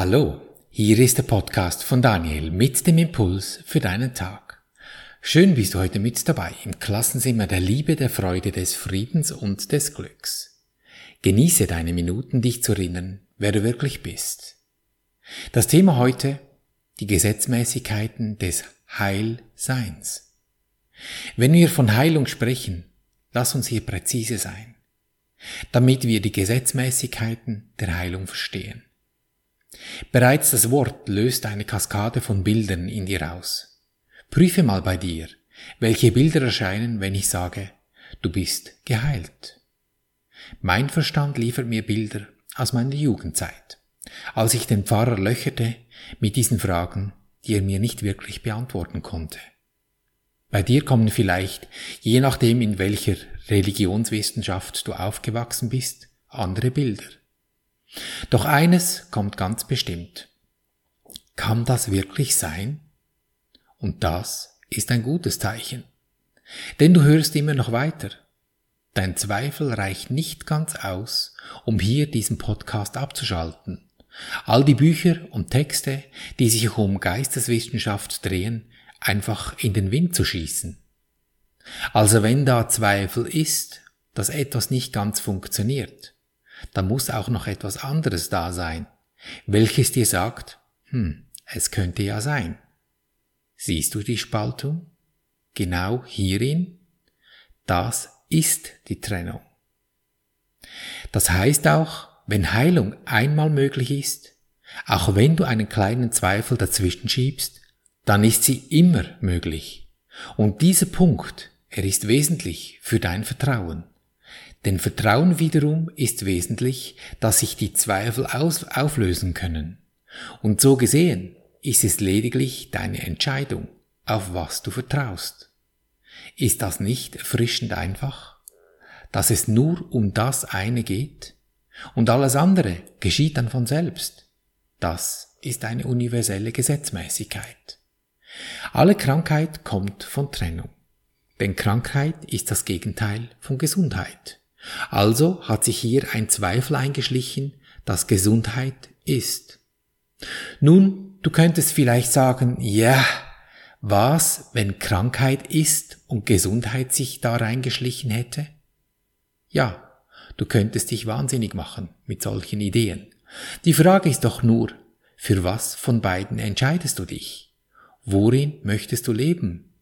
Hallo, hier ist der Podcast von Daniel mit dem Impuls für deinen Tag. Schön bist du heute mit dabei im Klassenzimmer der Liebe, der Freude, des Friedens und des Glücks. Genieße deine Minuten, dich zu erinnern, wer du wirklich bist. Das Thema heute, die Gesetzmäßigkeiten des Heilseins. Wenn wir von Heilung sprechen, lass uns hier präzise sein, damit wir die Gesetzmäßigkeiten der Heilung verstehen. Bereits das Wort löst eine Kaskade von Bildern in dir aus. Prüfe mal bei dir, welche Bilder erscheinen, wenn ich sage, du bist geheilt. Mein Verstand liefert mir Bilder aus meiner Jugendzeit, als ich den Pfarrer löcherte mit diesen Fragen, die er mir nicht wirklich beantworten konnte. Bei dir kommen vielleicht, je nachdem in welcher Religionswissenschaft du aufgewachsen bist, andere Bilder. Doch eines kommt ganz bestimmt. Kann das wirklich sein? Und das ist ein gutes Zeichen. Denn du hörst immer noch weiter. Dein Zweifel reicht nicht ganz aus, um hier diesen Podcast abzuschalten. All die Bücher und Texte, die sich um Geisteswissenschaft drehen, einfach in den Wind zu schießen. Also wenn da Zweifel ist, dass etwas nicht ganz funktioniert, da muss auch noch etwas anderes da sein, welches dir sagt, hm, es könnte ja sein. Siehst du die Spaltung? Genau hierin? Das ist die Trennung. Das heißt auch, wenn Heilung einmal möglich ist, auch wenn du einen kleinen Zweifel dazwischen schiebst, dann ist sie immer möglich. Und dieser Punkt, er ist wesentlich für dein Vertrauen. Denn Vertrauen wiederum ist wesentlich, dass sich die Zweifel auflösen können. Und so gesehen ist es lediglich deine Entscheidung, auf was du vertraust. Ist das nicht erfrischend einfach? Dass es nur um das eine geht? Und alles andere geschieht dann von selbst. Das ist eine universelle Gesetzmäßigkeit. Alle Krankheit kommt von Trennung. Denn Krankheit ist das Gegenteil von Gesundheit. Also hat sich hier ein Zweifel eingeschlichen, dass Gesundheit ist. Nun, du könntest vielleicht sagen, ja, was, wenn Krankheit ist und Gesundheit sich da reingeschlichen hätte? Ja, du könntest dich wahnsinnig machen mit solchen Ideen. Die Frage ist doch nur, für was von beiden entscheidest du dich? Worin möchtest du leben?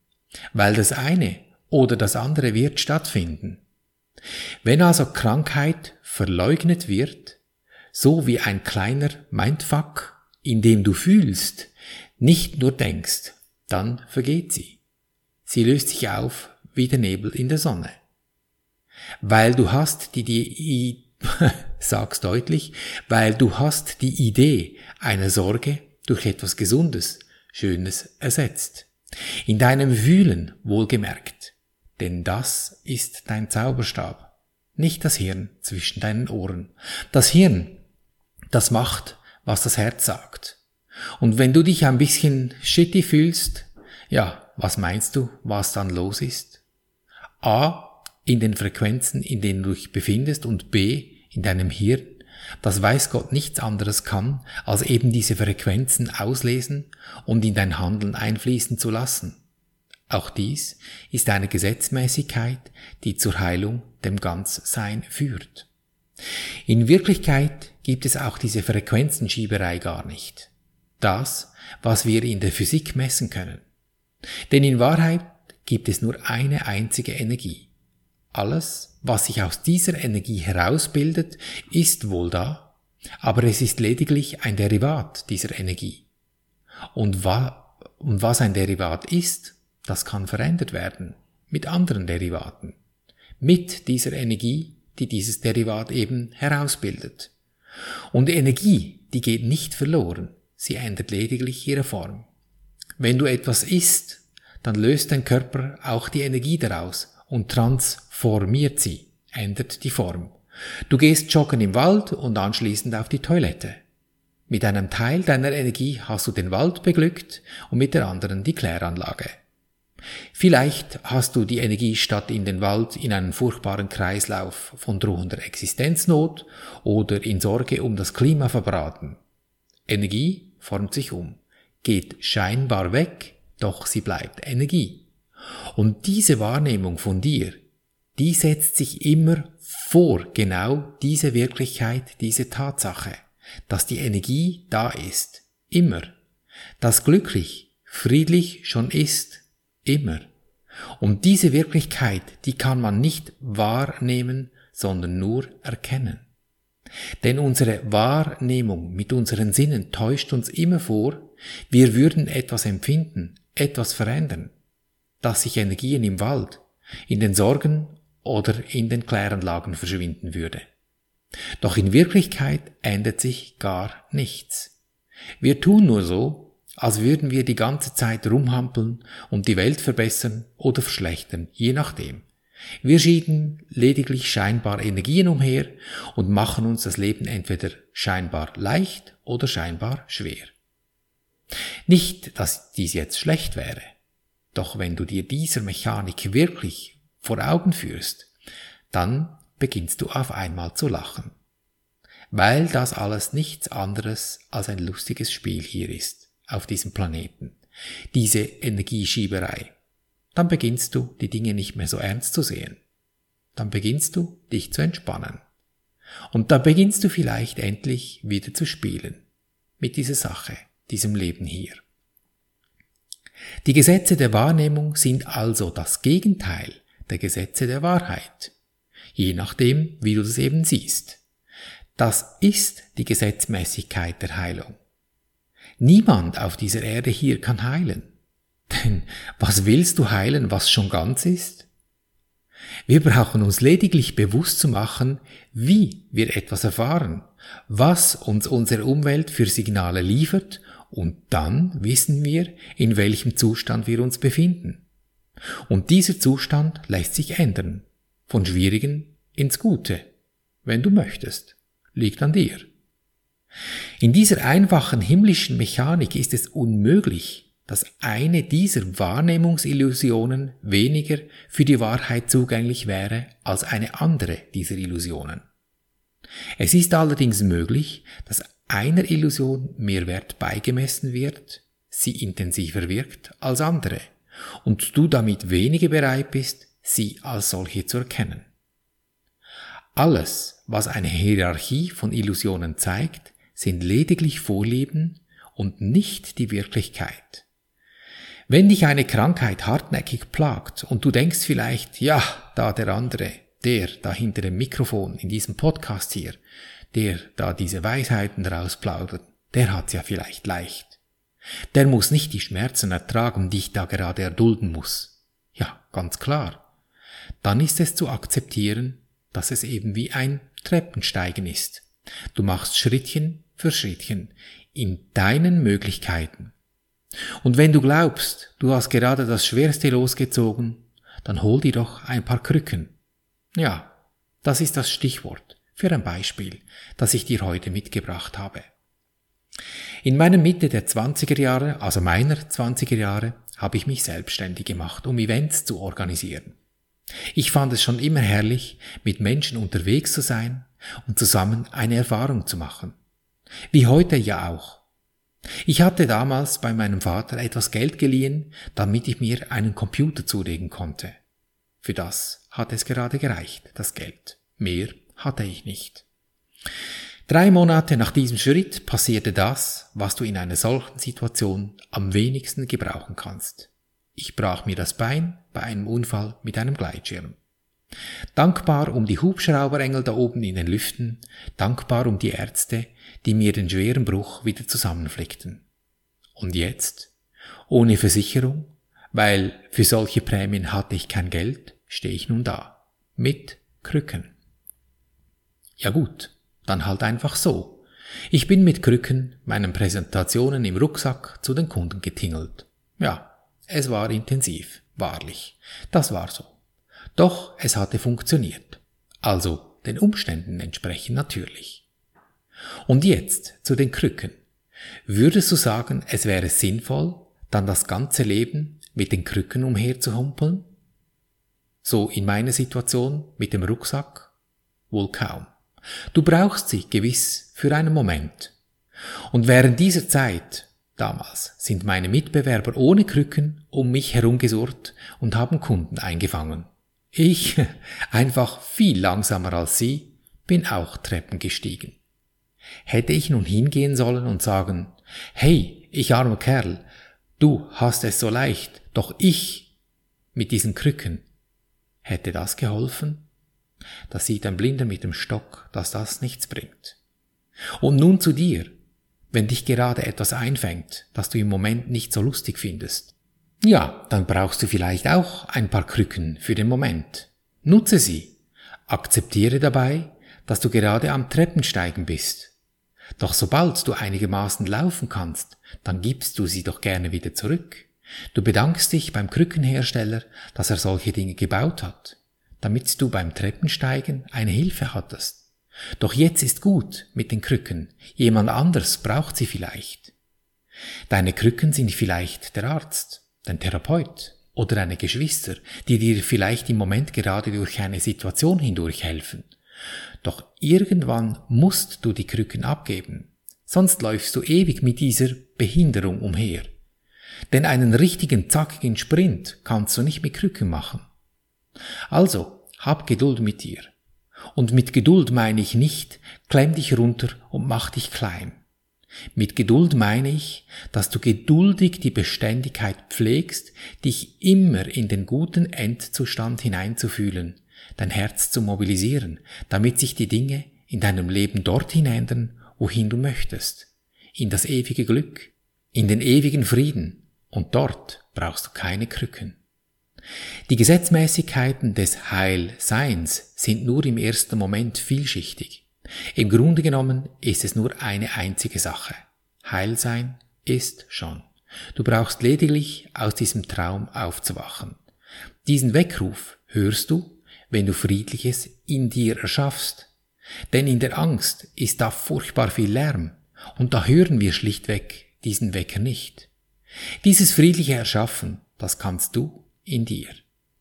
Weil das eine oder das andere wird stattfinden. Wenn also Krankheit verleugnet wird, so wie ein kleiner Mindfuck, in dem du fühlst, nicht nur denkst, dann vergeht sie. Sie löst sich auf wie der Nebel in der Sonne. Weil du hast die, die sag's deutlich, weil du hast die Idee einer Sorge durch etwas Gesundes, Schönes ersetzt. In deinem Fühlen wohlgemerkt denn das ist dein Zauberstab, nicht das Hirn zwischen deinen Ohren. Das Hirn, das macht, was das Herz sagt. Und wenn du dich ein bisschen shitty fühlst, ja, was meinst du, was dann los ist? A, in den Frequenzen, in denen du dich befindest und B, in deinem Hirn, das weiß Gott nichts anderes kann, als eben diese Frequenzen auslesen und in dein Handeln einfließen zu lassen. Auch dies ist eine Gesetzmäßigkeit, die zur Heilung dem Ganzsein führt. In Wirklichkeit gibt es auch diese Frequenzenschieberei gar nicht. Das, was wir in der Physik messen können. Denn in Wahrheit gibt es nur eine einzige Energie. Alles, was sich aus dieser Energie herausbildet, ist wohl da, aber es ist lediglich ein Derivat dieser Energie. Und, wa und was ein Derivat ist, das kann verändert werden mit anderen Derivaten, mit dieser Energie, die dieses Derivat eben herausbildet. Und Energie, die geht nicht verloren, sie ändert lediglich ihre Form. Wenn du etwas isst, dann löst dein Körper auch die Energie daraus und transformiert sie, ändert die Form. Du gehst joggen im Wald und anschließend auf die Toilette. Mit einem Teil deiner Energie hast du den Wald beglückt und mit der anderen die Kläranlage. Vielleicht hast du die Energie statt in den Wald in einen furchtbaren Kreislauf von drohender Existenznot oder in Sorge um das Klima verbraten. Energie formt sich um, geht scheinbar weg, doch sie bleibt Energie. Und diese Wahrnehmung von dir, die setzt sich immer vor genau diese Wirklichkeit, diese Tatsache, dass die Energie da ist, immer, dass glücklich, friedlich schon ist, immer. Und diese Wirklichkeit, die kann man nicht wahrnehmen, sondern nur erkennen. Denn unsere Wahrnehmung mit unseren Sinnen täuscht uns immer vor, wir würden etwas empfinden, etwas verändern, dass sich Energien im Wald, in den Sorgen oder in den Kläranlagen verschwinden würde. Doch in Wirklichkeit ändert sich gar nichts. Wir tun nur so, als würden wir die ganze Zeit rumhampeln und die Welt verbessern oder verschlechtern, je nachdem. Wir schieben lediglich scheinbar Energien umher und machen uns das Leben entweder scheinbar leicht oder scheinbar schwer. Nicht, dass dies jetzt schlecht wäre, doch wenn du dir dieser Mechanik wirklich vor Augen führst, dann beginnst du auf einmal zu lachen, weil das alles nichts anderes als ein lustiges Spiel hier ist, auf diesem Planeten, diese Energieschieberei dann beginnst du die Dinge nicht mehr so ernst zu sehen. Dann beginnst du dich zu entspannen. Und dann beginnst du vielleicht endlich wieder zu spielen mit dieser Sache, diesem Leben hier. Die Gesetze der Wahrnehmung sind also das Gegenteil der Gesetze der Wahrheit, je nachdem, wie du das eben siehst. Das ist die Gesetzmäßigkeit der Heilung. Niemand auf dieser Erde hier kann heilen. Denn was willst du heilen, was schon ganz ist? Wir brauchen uns lediglich bewusst zu machen, wie wir etwas erfahren, was uns unsere Umwelt für Signale liefert und dann wissen wir, in welchem Zustand wir uns befinden. Und dieser Zustand lässt sich ändern, von schwierigen ins Gute, wenn du möchtest, liegt an dir. In dieser einfachen himmlischen Mechanik ist es unmöglich, dass eine dieser Wahrnehmungsillusionen weniger für die Wahrheit zugänglich wäre als eine andere dieser Illusionen. Es ist allerdings möglich, dass einer Illusion mehr Wert beigemessen wird, sie intensiver wirkt als andere und du damit weniger bereit bist, sie als solche zu erkennen. Alles, was eine Hierarchie von Illusionen zeigt, sind lediglich Vorlieben und nicht die Wirklichkeit. Wenn dich eine Krankheit hartnäckig plagt und du denkst vielleicht, ja, da der andere, der da hinter dem Mikrofon in diesem Podcast hier, der da diese Weisheiten rausplaudert, der hat's ja vielleicht leicht. Der muss nicht die Schmerzen ertragen, die ich da gerade erdulden muss. Ja, ganz klar. Dann ist es zu akzeptieren, dass es eben wie ein Treppensteigen ist. Du machst Schrittchen für Schrittchen in deinen Möglichkeiten. Und wenn du glaubst, du hast gerade das Schwerste losgezogen, dann hol dir doch ein paar Krücken. Ja, das ist das Stichwort für ein Beispiel, das ich dir heute mitgebracht habe. In meiner Mitte der 20er Jahre, also meiner 20er Jahre, habe ich mich selbstständig gemacht, um Events zu organisieren. Ich fand es schon immer herrlich, mit Menschen unterwegs zu sein und zusammen eine Erfahrung zu machen. Wie heute ja auch. Ich hatte damals bei meinem Vater etwas Geld geliehen, damit ich mir einen Computer zulegen konnte. Für das hat es gerade gereicht, das Geld. Mehr hatte ich nicht. Drei Monate nach diesem Schritt passierte das, was du in einer solchen Situation am wenigsten gebrauchen kannst. Ich brach mir das Bein bei einem Unfall mit einem Gleitschirm. Dankbar um die Hubschrauberengel da oben in den Lüften, dankbar um die Ärzte, die mir den schweren Bruch wieder zusammenflickten. Und jetzt, ohne Versicherung, weil für solche Prämien hatte ich kein Geld, stehe ich nun da, mit Krücken. Ja gut, dann halt einfach so. Ich bin mit Krücken meinen Präsentationen im Rucksack zu den Kunden getingelt. Ja, es war intensiv, wahrlich. Das war so. Doch es hatte funktioniert. Also den Umständen entsprechend natürlich. Und jetzt zu den Krücken. Würdest du sagen, es wäre sinnvoll, dann das ganze Leben mit den Krücken umherzuhumpeln? So in meiner Situation mit dem Rucksack? Wohl kaum. Du brauchst sie gewiss für einen Moment. Und während dieser Zeit, damals, sind meine Mitbewerber ohne Krücken um mich herumgesurrt und haben Kunden eingefangen. Ich, einfach viel langsamer als sie, bin auch Treppen gestiegen. Hätte ich nun hingehen sollen und sagen, hey, ich armer Kerl, du hast es so leicht, doch ich mit diesen Krücken, hätte das geholfen? Da sieht ein Blinder mit dem Stock, dass das nichts bringt. Und nun zu dir, wenn dich gerade etwas einfängt, das du im Moment nicht so lustig findest. Ja, dann brauchst du vielleicht auch ein paar Krücken für den Moment. Nutze sie. Akzeptiere dabei, dass du gerade am Treppensteigen bist. Doch sobald du einigermaßen laufen kannst, dann gibst du sie doch gerne wieder zurück. Du bedankst dich beim Krückenhersteller, dass er solche Dinge gebaut hat, damit du beim Treppensteigen eine Hilfe hattest. Doch jetzt ist gut mit den Krücken, jemand anders braucht sie vielleicht. Deine Krücken sind vielleicht der Arzt, dein Therapeut oder deine Geschwister, die dir vielleicht im Moment gerade durch eine Situation hindurch helfen. Doch irgendwann musst du die Krücken abgeben, sonst läufst du ewig mit dieser Behinderung umher. Denn einen richtigen zackigen Sprint kannst du nicht mit Krücken machen. Also, hab Geduld mit dir. Und mit Geduld meine ich nicht, klemm dich runter und mach dich klein. Mit Geduld meine ich, dass du geduldig die Beständigkeit pflegst, dich immer in den guten Endzustand hineinzufühlen, dein Herz zu mobilisieren, damit sich die Dinge in deinem Leben dorthin ändern, wohin du möchtest, in das ewige Glück, in den ewigen Frieden, und dort brauchst du keine Krücken. Die Gesetzmäßigkeiten des Heilseins sind nur im ersten Moment vielschichtig. Im Grunde genommen ist es nur eine einzige Sache. Heilsein ist schon. Du brauchst lediglich aus diesem Traum aufzuwachen. Diesen Weckruf hörst du, wenn du Friedliches in dir erschaffst. Denn in der Angst ist da furchtbar viel Lärm, und da hören wir schlichtweg diesen Wecker nicht. Dieses friedliche Erschaffen, das kannst du in dir,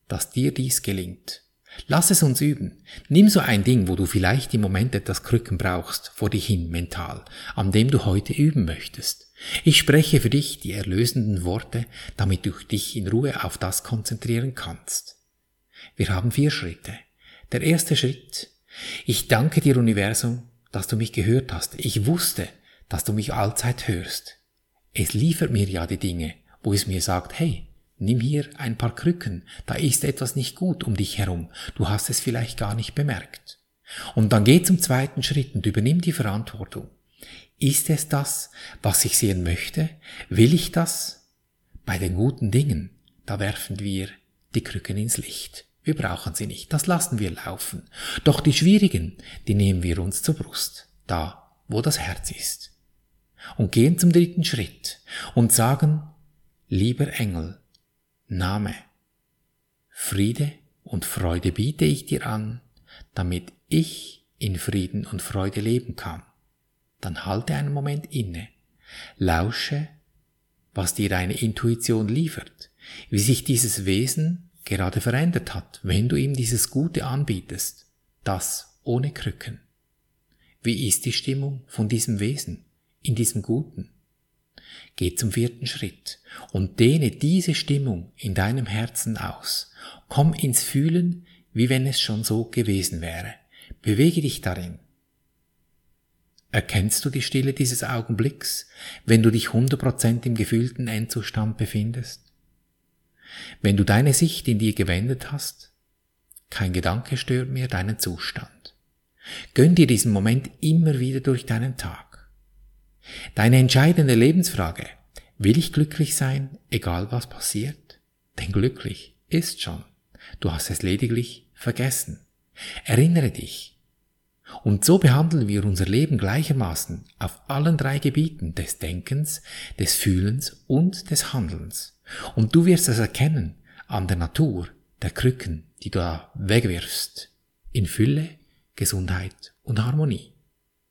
dass dir dies gelingt. Lass es uns üben. Nimm so ein Ding, wo du vielleicht im Moment etwas Krücken brauchst, vor dich hin mental, an dem du heute üben möchtest. Ich spreche für dich die erlösenden Worte, damit du dich in Ruhe auf das konzentrieren kannst. Wir haben vier Schritte. Der erste Schritt. Ich danke dir, Universum, dass du mich gehört hast. Ich wusste, dass du mich allzeit hörst. Es liefert mir ja die Dinge, wo es mir sagt, hey, nimm hier ein paar Krücken, da ist etwas nicht gut um dich herum, du hast es vielleicht gar nicht bemerkt. Und dann geh zum zweiten Schritt und übernimm die Verantwortung. Ist es das, was ich sehen möchte? Will ich das? Bei den guten Dingen, da werfen wir die Krücken ins Licht. Wir brauchen sie nicht, das lassen wir laufen. Doch die schwierigen, die nehmen wir uns zur Brust, da, wo das Herz ist und gehen zum dritten Schritt und sagen, lieber Engel, Name, Friede und Freude biete ich dir an, damit ich in Frieden und Freude leben kann. Dann halte einen Moment inne, lausche, was dir deine Intuition liefert, wie sich dieses Wesen gerade verändert hat, wenn du ihm dieses Gute anbietest, das ohne Krücken. Wie ist die Stimmung von diesem Wesen? in diesem Guten. Geh zum vierten Schritt und dehne diese Stimmung in deinem Herzen aus. Komm ins Fühlen, wie wenn es schon so gewesen wäre. Bewege dich darin. Erkennst du die Stille dieses Augenblicks, wenn du dich 100% im gefühlten Endzustand befindest? Wenn du deine Sicht in dir gewendet hast, kein Gedanke stört mehr deinen Zustand. Gönn dir diesen Moment immer wieder durch deinen Tag. Deine entscheidende Lebensfrage, will ich glücklich sein, egal was passiert? Denn glücklich ist schon. Du hast es lediglich vergessen. Erinnere dich. Und so behandeln wir unser Leben gleichermaßen auf allen drei Gebieten des Denkens, des Fühlens und des Handelns. Und du wirst es erkennen an der Natur der Krücken, die du da wegwirfst, in Fülle, Gesundheit und Harmonie.